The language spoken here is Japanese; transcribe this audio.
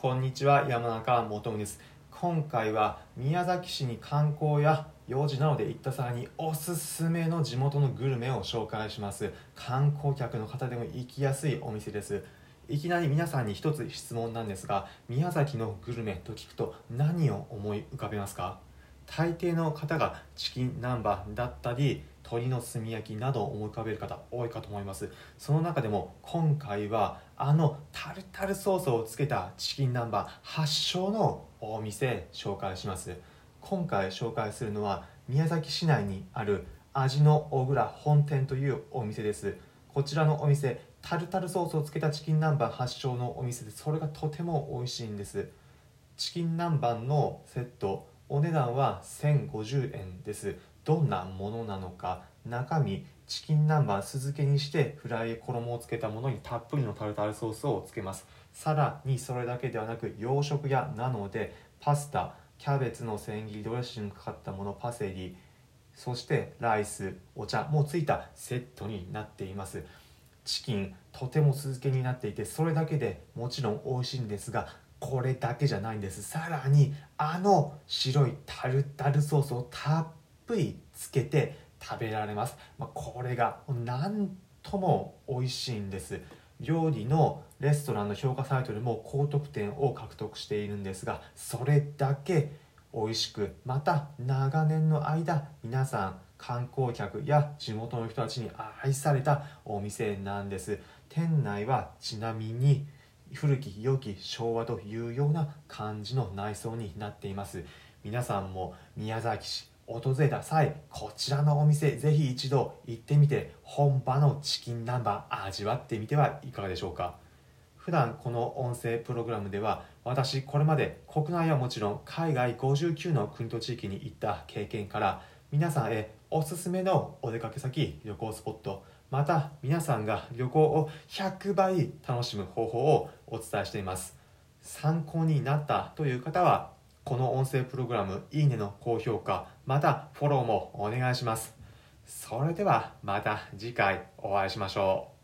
こんにちは山中元です。今回は宮崎市に観光や用事などで行った際におすすめの地元のグルメを紹介します。観光客の方でも行きやすいお店です。いきなり皆さんに一つ質問なんですが宮崎のグルメと聞くと何を思い浮かべますか？大抵の方がチキン南蛮だったり鶏の炭焼きなどを思い浮かべる方多いかと思います。その中でも今回はあのタルタルソースをつけたチキン南蛮発祥のお店紹介します。今回紹介するのは宮崎市内にある味の小倉本店というお店です。こちらのお店タルタルソースをつけたチキン南蛮発祥のお店でそれがとても美味しいんです。チキン南蛮のセットお値段は1050円です。どんなものなのか中身チキン南蛮酢漬けにしてフライ衣をつけたものにたっぷりのタルタルソースをつけます。さらにそれだけではなく洋食屋なのでパスタキャベツの千切りドレッシングかかったものパセリそしてライスお茶もついたセットになっています。チキンとても酢漬けになっていてそれだけでもちろん美味しいんですがこれだけじゃないんです。さらにあの白いタルタルソースをたっぷりつけて食べられます、まあ、これが何とも美味しいんです。料理のレストランの評価サイトでも高得点を獲得しているんですがそれだけ美味しくまた長年の間皆さん観光客や地元の人たちに愛されたお店なんです。店内はちなみに古き良き昭和というような感じの内装になっています。皆さんも宮崎市訪れた際こちらのお店ぜひ一度行ってみて本場のチキン南蛮味わってみてはいかがでしょうか。普段この音声プログラムでは私これまで国内はもちろん海外59の国と地域に行った経験から皆さんへおすすめのお出かけ先旅行スポットまた皆さんが旅行を100倍楽しむ方法をお伝えしています。参考になったという方はこの音声プログラムいいねの高評価またフォローもお願いします。それではまた次回お会いしましょう。